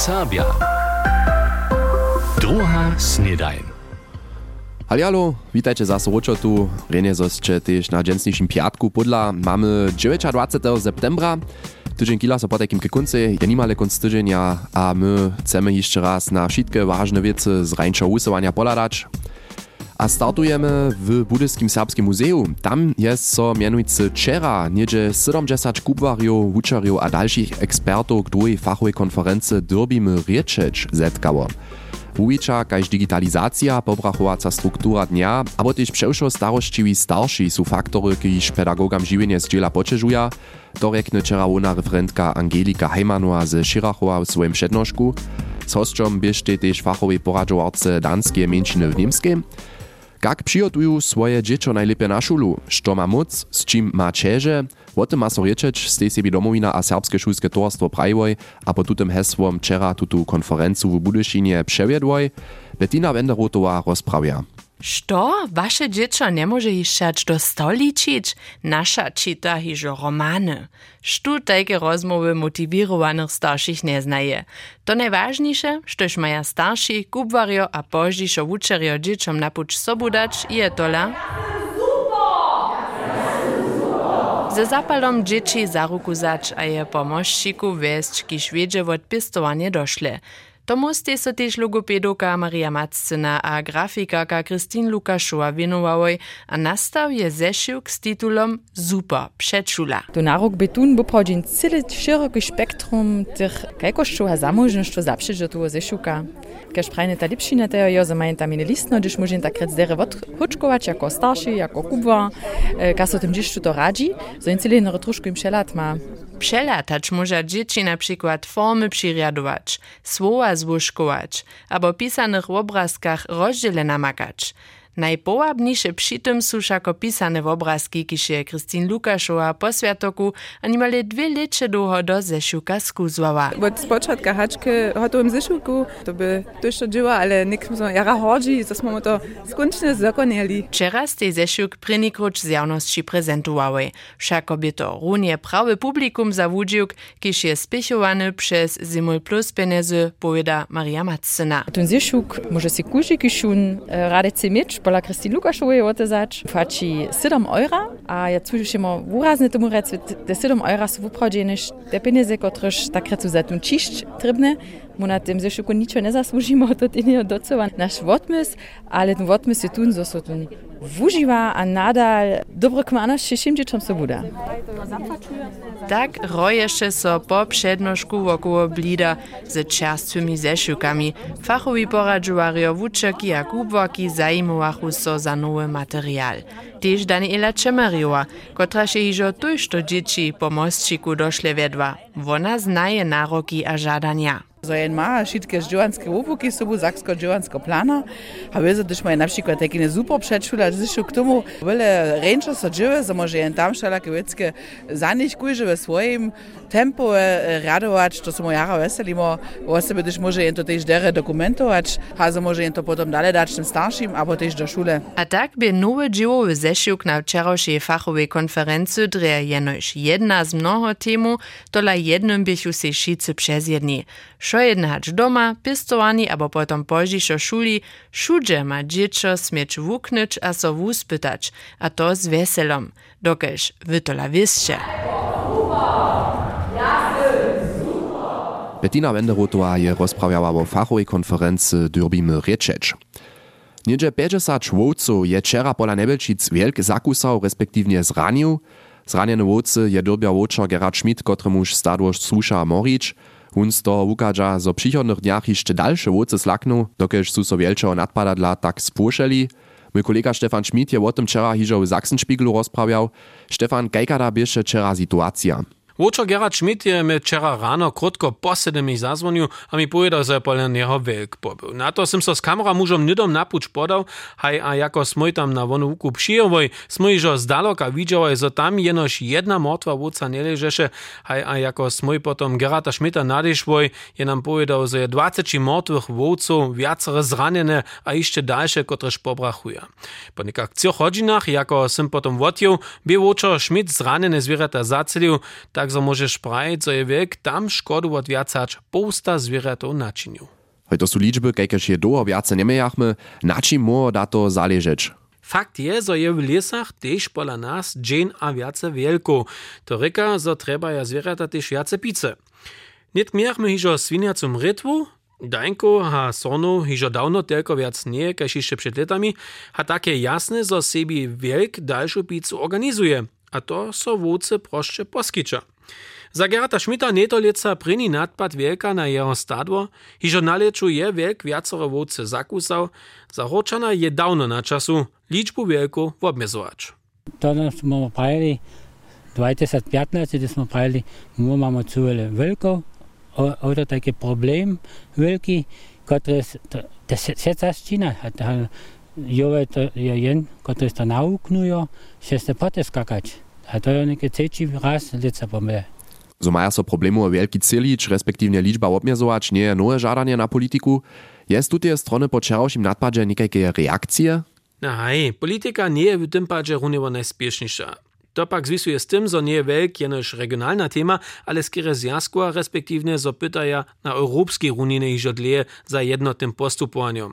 Serbia. Druga snedajn. Halialo, witajcie zase tu. Renie zosće też na dżensniejszym piatku podla mamy 29. septembra. Tydzień kila so potekim ke kunce, je nimale kunc tydzienia, a my chcemy jeszcze raz na wszystkie ważne wiece z rańcza usuwania poladać. A startujemy w Budyskim Serbskim Muzeum. Tam jest so mianujcy wczera niedzie 70 kubwariów, uczariów a dalszych ekspertów, której fachowej konferencji dyrbimy rieczeć zetkało. Uwicza kaž digitalizacja, pobrachowaca struktura dnia, abo też przewszo starościwi starsi są faktory, kiż pedagogam żywienie z dziela poczeżuja, to rekne wczera ona referentka Angelika Heimanova z Schirachowa w swoim przednożku. Z hostem bierzcie też fachowej poradzowarce danskie mieńczyny w Niemskie. Jak przygotują swoje dzieci najlepiej na szulu? Co ma moc, z czym ma cieże? O tym ma so sebi domowina a Serbske šulske towarstwo prajvoj, a po tutem hesłom wczera tutu konferencu w Budyšinie przewiedwoj, Bettina Wenderotová rozprawia. Što? Wasze dziecko nie może iszczać do stoliczyć? Nasza czyta hiżo romany. Sztu takie rozmowy motiwirowanych starszych nie znaje. To najważniejsze, sztoż maja starsi, kubwario a pożdżiszo wuczerio dzieciom napuć sobu dać, je tola... Ze zapalom dzieci za ruku zać a je pomożčiku wieść, kiż wiedzie od pistowanie doszle. Tomu ste so tež logopedovka Maria Macina a grafikarka Kristin Lukašova věnovali a nastav je zešivk s titulom Super předšula. Tu narok betun poprodzin celé široké spektrum tych kajkošćov a zamožnošćov zapšeže tu zešivka. Kaž prajne ta lipšina tejo jo za majem tam listno, gdyż możem tak rec dere odhočkować jako starszy, jako kubwa, kas o tym dziś to radzi, so in troszkę im przelat ma. Przelatać może dzieci na przykład formy przyriadować, słowa złuszkować, albo pisanych w obrazkach rozdziele namakać. Najpołabniejsze przy tym są všako pisane obrazki, kiż je Kristin Lukašova po światoku a nimale dwie lecze długo do zeszuka skuzwała. Od spočatka haczky hotowym zeszuku to by też to dzieła, ale nikt so jara hodzi, to smo to skończnie zakonili. Wczera ste zeszuk prynikrucz z javnosti prezentowały. Všako by to runie prawy publikum zawudziuk, kiż je spiechowany przez Simul Plus Penezy, powiada Maria Matsyna. Ten zeszuk może si kuži kišun radece mieć, pola Kristin Lukašovej otezać, płaci 7 euro, a ja słyszymy wyraźnie temu rec, te 7 euro są wyprawione, te pieniądze, które tak recu za tym ciść trybne, mu na tym zeszyku niczego nie zasłużymy, to ty nie docowa nasz wotmys, ale ten wotmys jest tu, co tu wuživa a nadal dobro kmanaš šim dzieciom se bude. Tak roješe so po přednošku wokoło blida z čerstwymi zešukami. Fachowi poradžovario wučerki a kubwoki zajmowachu so za nowy materiał. Tež Daniela Čemeriova, kotra še hižo tujšto dzieci po mostčiku došle vedva. Wona znaje naroki a žadania. So jen ma wszystkie dziełanskie łopuki sobu zaksko-dziełansko plana, a wiedzą też mają na przykład takie super przedszula, że się k tomu wiele ręczo so dzieje, so może jen tam wszelakie wieckie za nich swoim tempo radować, to są jara weselimo, o sobie też może jen to też dere dokumentować, a so może jen to potem dalej dać tym starszym, albo też do szule. A tak by nowy dziełowy zesiłk na wczorajszej fachowej konferencji dreje jenoś jedna z mnoho temu, tola jednym bychu se wszyscy przez jedni. Šo jednać doma, pistovani abo potom požišo šuli, šudže ma dziecko smieć wuknyć a so wuspytać, a to z weselom, dokelž wy to la wieszcze. Bettina Wenderotová je rozprawiała o fachowej konferencji Dyrbimy Riečeć. Niedzie 50 wódców je wczera pola Nebelčic wielk zakusał, respektywnie zranił. Zraniony wódcy je dyrbia wódcza Gerard Schmidt, któremuż stadłoż słusza Moric, Hun to ukadza, zo przychodnych dniach jeszcze dalsze wódce slakną, dokelž su so wielczego nadpadadla tak spószeli. Mój kolega Stefan Schmidt je o tym wczera hiżo w Sachsenspiegelu rozprawiał. Stefan, kajkada bieše wczera sytuacja? Łučo Gerard Schmidt je mi včera rano krotko po sedemih zazvonil a mi povedal, že je polen jeho velik pobyl. Na to sem so s kamera mužom nidom napuč podal, haj a jako smoj tam na vonu vuku přijevoj, smoj jo zdaloka vidžovoj, zo tam jenož jedna mŕtva vúca neležeše, haj a jako smoj potom Gerarda Schmidta nadešvoj, je nám povedal, že je 20 mŕtvych vúcov, viacere zranené a ešte ďalšie, kotrež pobrachuje. Po nekak třoch hodinách, jako sem potom vodil, by Łučo Schmidt zranené zvieratá zacelil, tak tak so możesz prajeć, co je wiek tam szkodu odwiacać pousta zwierzętów naczyniu. To są liczby, kajkeż je długo wiace niemejachmy, na czym mo da to zależeć. Fakt je, że je w lesach też pola nas dzień a wiace wielko. To ryka, że trzeba ja zwierzęta też wiace pice. Niet miachmy hižo swiniacum rytwu, Dańko ha sono hižo dawno tylko wiac nie, kaž jeszcze przed latami, ha takie jasne, że sebi wielk dalszą pizzu organizuje, a to so vúce prošče poskiča. Za Gerata Schmidta netoljeca prini nadpad velika na jeho stadwo, hižo naleču je wiek wiacoro vúce zakusał, za Horčana je dawno na czasu liczbu wielku obmezovať. To nas mamy pajeli 2015, gdy smo pajeli, my mamy cuvele wielką, oto taki problem wielki, który to, to, to, to, to, to, to, to, je jen, który to nauknuje, się se potem skakać. A to je neki trzeci raz lica pomyle. So maja so problemu wielki celić, respektywnie liczba obmiezować, nie je nowe żadanie na politiku. Jest tutaj strony po czerwszym nadpadzie niekajkie reakcje? Na hej, polityka nie je w tym padzie runiewo najspieszniejsza. To pak zwisuje z tym, że nie je wielk jenoż regionalna tema, ale skiery zjazkła, respektywnie zo pytaja na europejskiej runiny iż odleje za jednotnym postupowaniem.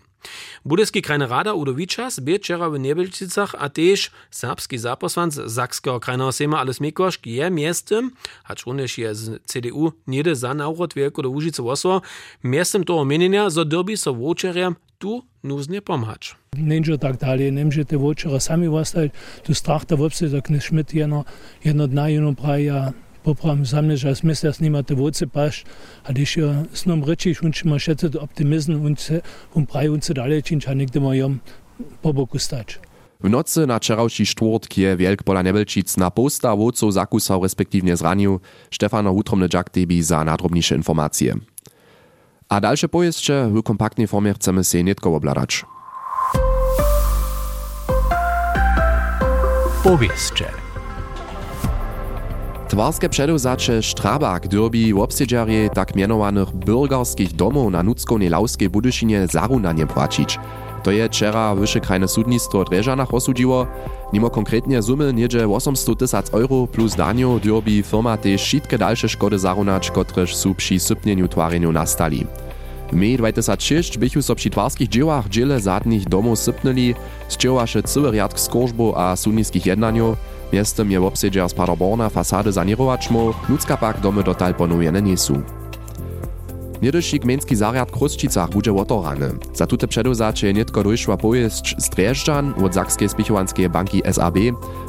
Budeski krajnarada Udovičas, Birčera v Nebelčicah, a tež srpski zaposlanc Zakskega krajnega sejma Ales Mikoš, ki je mestem, a čunež je z CDU njede za naurod veliko do Užice Voso, mestem to omenjenja, zadobi so vočerjem tu нужно помочь. Нинджо так далі, ним же те вочера самі востають, то страх та вопси, так не шмит єно, єно дна, єно прая, praja, popravam zamnež, als misle, dass niemand te voce paš, a když je s nom reči, šunč ma šecet optimizm, und se, praj, und se dalej, činč, a nikdy ma jom po boku stać. W nocy na czerwszy czwartk je Wielk Pola Nebelčic na posta wódców zakusał respektywnie zranił. Stefano Hutromny Jack debi za nadrobniejsze informacje. A dalsze pojeździe w kompaktnej formie chcemy się nietko obladać. Powieszcze. Twarske przedewzacze Strabak derbi obsiedziarje tak mianowanych bürgerskich domów na nuckonej lauskiej Budyszynie zarunanie płacić. To je wczera Wyższe Sudnictwo Dreżanach osudziło. Mimo konkretnie sumy niedzie 800 tysac euro plus danio derbi firma też wszystkie dalsze szkody zarunać, kotreż su przy sypnieniu twareniu nastali. W mej 2006 bychu so przy twarskich dziełach dziele zadnych domów sypnęli, zdziełaše cały riad skorzbu a sudnickich jednaniów, Miestem je obsiedziar z Paderborna fasady sanirować mo, nucka pak domy dotal ponujene nie są. Niedyši gmenski zariad w Kruščicach bude otorany. Za tute předewzače je netko dojšła pojeźdź z Drježdžan od Zakskiej Spichowanskiej banki SAB,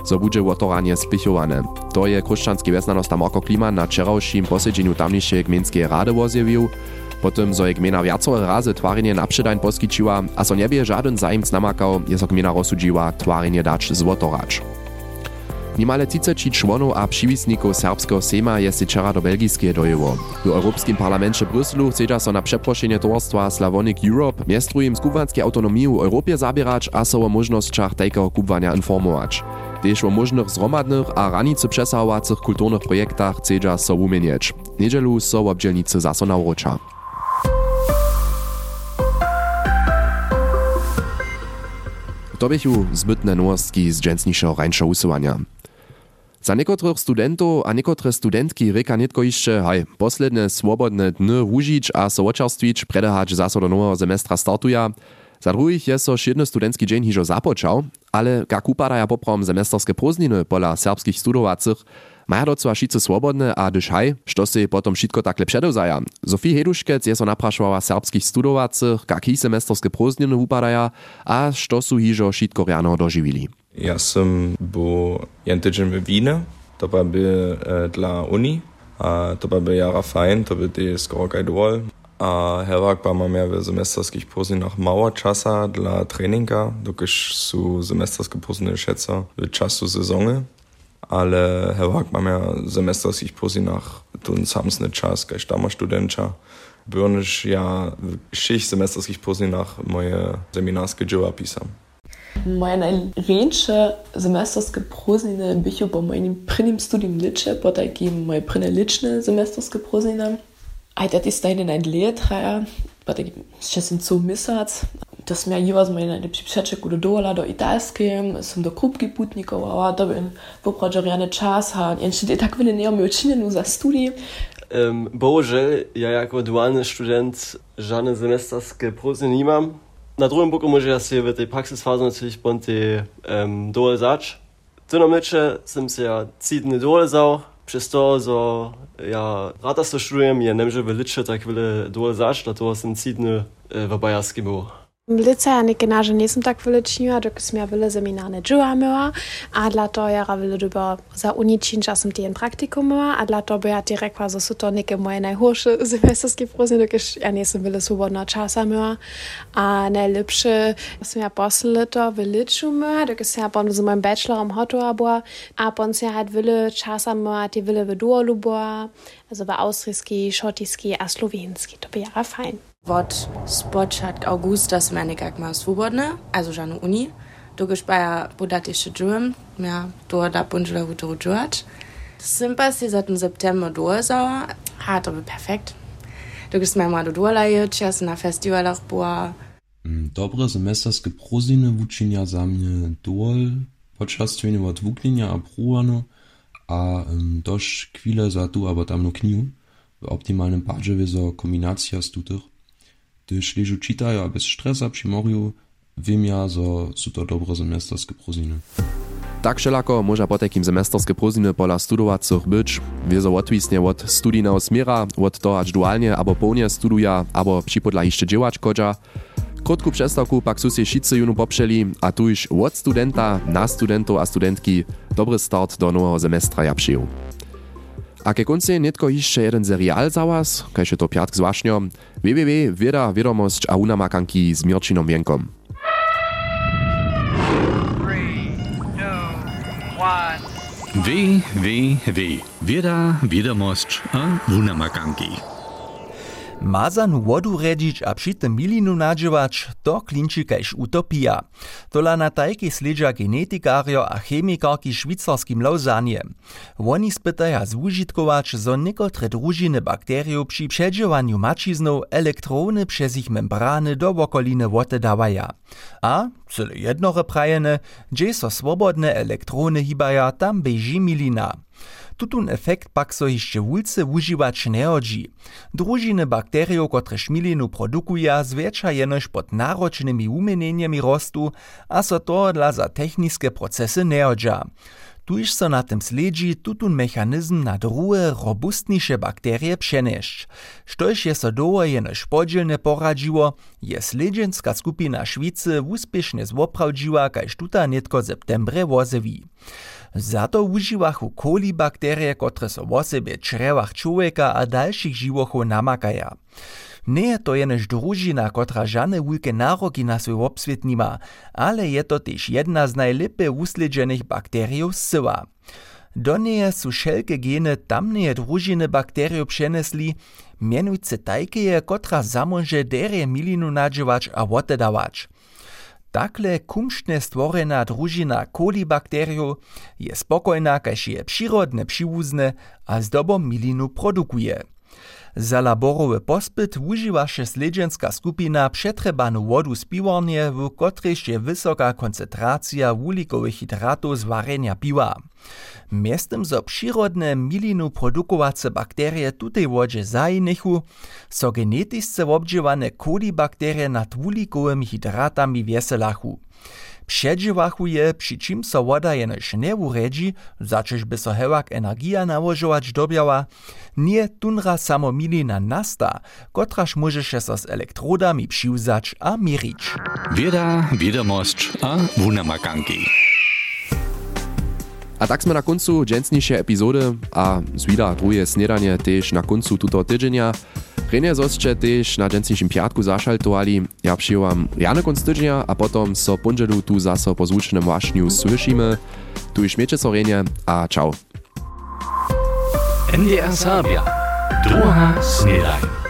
zo bude otoranie spichowane. To je kruščanski vesnanosta Marko Kliman na wczorajszym posiedzeniu tamniejszej gmenskiej rady wozjewił. Potem zo je gmena viacore razy twarenie na předań poskičiła, a so nebie żaden zajmc namakał, je so gmena rozsudziła twarenie dać złotoracz. Nimale 30 członów a przywisników serbskiego sejma jest wczoraj do belgijskiej. W Europejskim Parlamencie w Bryslu chce so na przeproszenie towarstwa Slavonic Europe miestrujem z kubanskie autonomii w Europie zabierać a so o możnościach takiego kubowania informować. Też o możnych zromadnych a ranicy przesahowacych kulturnych projektach chce so umienieć. Niedzielu so obdzielnicy zaso naucza. To bychu zbytne nowostki z dżęsniejszego rańsza usuwania. Za niekotrych studentów a niekotре studentki reka nitko jeszcze, haj, posledne swobodne dny wužić a so očerstwić, predehać zaso do nowego semestra startuja. Za druhich je so šedny studentski dzień hižo započał, ale jak upadaja poprom semesterskie prózdniny pola serbskich studowacych, maja docela šice swobodne a dyž haj, što se potom šitko takle předevzaja. Sofie Heduškec je so serbskich studowacych, kaki semesterskie prózdniny a što su hižo šitko doživili. Ja sam był jeden tydzień w Winie, to by e, dla Uni, a to by jara fajn, to by ty skoro kaj dol. A herwak pa mam ja w semesterskich późninach mało czasa dla treninga, dokiż są semesterskie późniny szece w czasu sezony. Ale herwak mam ja w semesterskich późninach ten samsny czas, kaj tam studencza. Byrnisch ja w szych semesterskich późninach moje seminarskie dzieła pisam. Moja najręčša semesterska proznina bicho po mojem prvním studium liče, po takim moje prvne lične semesterska Ich Aj dat ist deine ein Lehrtraja, po takim šestim co misac. To sam ja jiva z mojej najlepši přečeku do dola, do italske, sem do kupki putnikov, a to bin habe, čas, a in še tak vele neom učinjenu za studij. Um, bohužel, ja jako dualny student žádné semesterskie prozny nie mam. Na druhém boku může ja si v tej praxisfáze natürlich bon te um, dole zač. Tyno meče jsem si ja cítny dole zau, przez to, że ja rada to studiujem, ja nemže veliče tak zač, na to jsem cítny w Bajarskim był. Lice ja neke naže nisem tak veličnila, dok sem ja vele seminarne džuha imela, a dla to jara vele dobo za uničin časom tijen praktikum imela, a dla to by ja ti rekla, že so to neke moje najhorše semesterske prózne, dok ja nisem vele svobodno časa imela. A najlepše sem ja posle leto veliču imela, dok sem ja pon z mojim bachelorom hotova bila, a pon sem ja halt vele časa imela, ti vele v duolu bila, also v austrijski, šotiski a slovenski, to by jara fajn. Wort spočat augusta sem nekak mal svobodne, also žanu uni. Dokiš pa ja podati še džujem, ja to da punžila v to džuat. Sem pa si za ten september dozau, ha, to bi perfekt. Dokiš sme mal do dolaje, čas na festivalach boa. Dobre semesterske proziny wučinia za mnie dol, podczas twienia od wuknienia a pruwano, a um, dość chwilę za tu, aber tam no kniu. W optimalnym padzie wieso kombinacja z tutych. Gdyż leżu czytają, a bez stresa przy morju, wiem ja, że są to dobre semesterskie proziny. Tak všelako môža po takým semesterské próziny pola studovacích byť, wiezo odwisnie od studijného smiera, od toho až duálne abo połnie studuja, abo připodla ešte dziełać kodža. Krótku przestawku pak su się wszyscy junu poprzeli, a tu już od studenta na studentów a studentki dobry start do nowego semestra ja przyjął. A ke konci netko jeszcze jeden serial za was, kajże to piatk zwašnjo, www, wieda, wiadomość a unamakanki z Mirčinom Vienkom. W, W, W. Wieda, wiadomość a unamakanki. Mazanu wodu redzić a przy tym milinu nadziewać, to klinczy kajś utopia. Tola na tajki sledža genetikario a chemikarki švicarskim Lausanne. Oni spytaja zúžitkować, zo niekotre družiny bakteriów przy przedziewaniu mačiznów elektrony przez ich membrany do okoliny woty dawaja. A, cyle jednore prajene, gdzie so swobodne elektrony hibaja, tam beži milina. Tutun efekt pak so jeszcze wulce używać nie hodzi. Družiny bakteriów, które šmilinu produkuja, zwiecza jenož pod naročnymi umienieniami rostu, a so to dla za techniske procesy nie hodža. Tuž so na tym sledzi tutun mechanizm na druhe, robustniejsze bakterie przenieść. Štož je so doło jenož podzielne poradziło, je sledženska skupina Švicy uspiešne zwoprawdziła, kaž tuta netko septembre wozewi. Za to užiwachu kolibakterie, które so w sobie črewach człowieka a dalszych živochów namakaja. Nie to jenož družina, kotra žane wulke naroki na swój obswiet nima, ale je to też jedna z najlepiej usledžených bakteriów syła. Do niej su wszelkie geny tamneje družiny bakteriów przenesli, mianujce tajkeje, kotra zamoże derje milinu nadziewać a wotedawać. Takle kumštne stworena družina kolibakteriów je spokojna, kaž je przyrodne přiwuzne a zdobom milinu produkuje. Za laborowy pospyt używaše sledženska skupina przetrebaną wodu z piwarnie, w kotrež je wysoka koncentracja wulikowych hydratów z warenia piwa. Miestem zo przyrodne milinu produkowace bakterie tutej wodzie zajnechu, so genetisce obdziewane kolibakterie nad wulikowymi hydratami wieselachu. Předžiwachu przy czym so woda jenož nie uredzi, zaczyż by so hewak energia nałożować dobiała, nie tunra samo milina nasta, kotraż możeše so z elektrodami přiwzać a mirić. Wieda, wiadomość a wunamakanki. A tak sme na koncu dženstnejšie epizody a zvída druhé snedanie tež na koncu tuto tydzenia. Renje zosće tež na džencijšim pjatku zašaltovali, ja přijovam Riane konc tydžnja, a potom so ponđelu tu zaso po zvučnem vašnju slyšime. Tu i šmeće so Renje, a čau. NDR Sabia. Druga snedajna.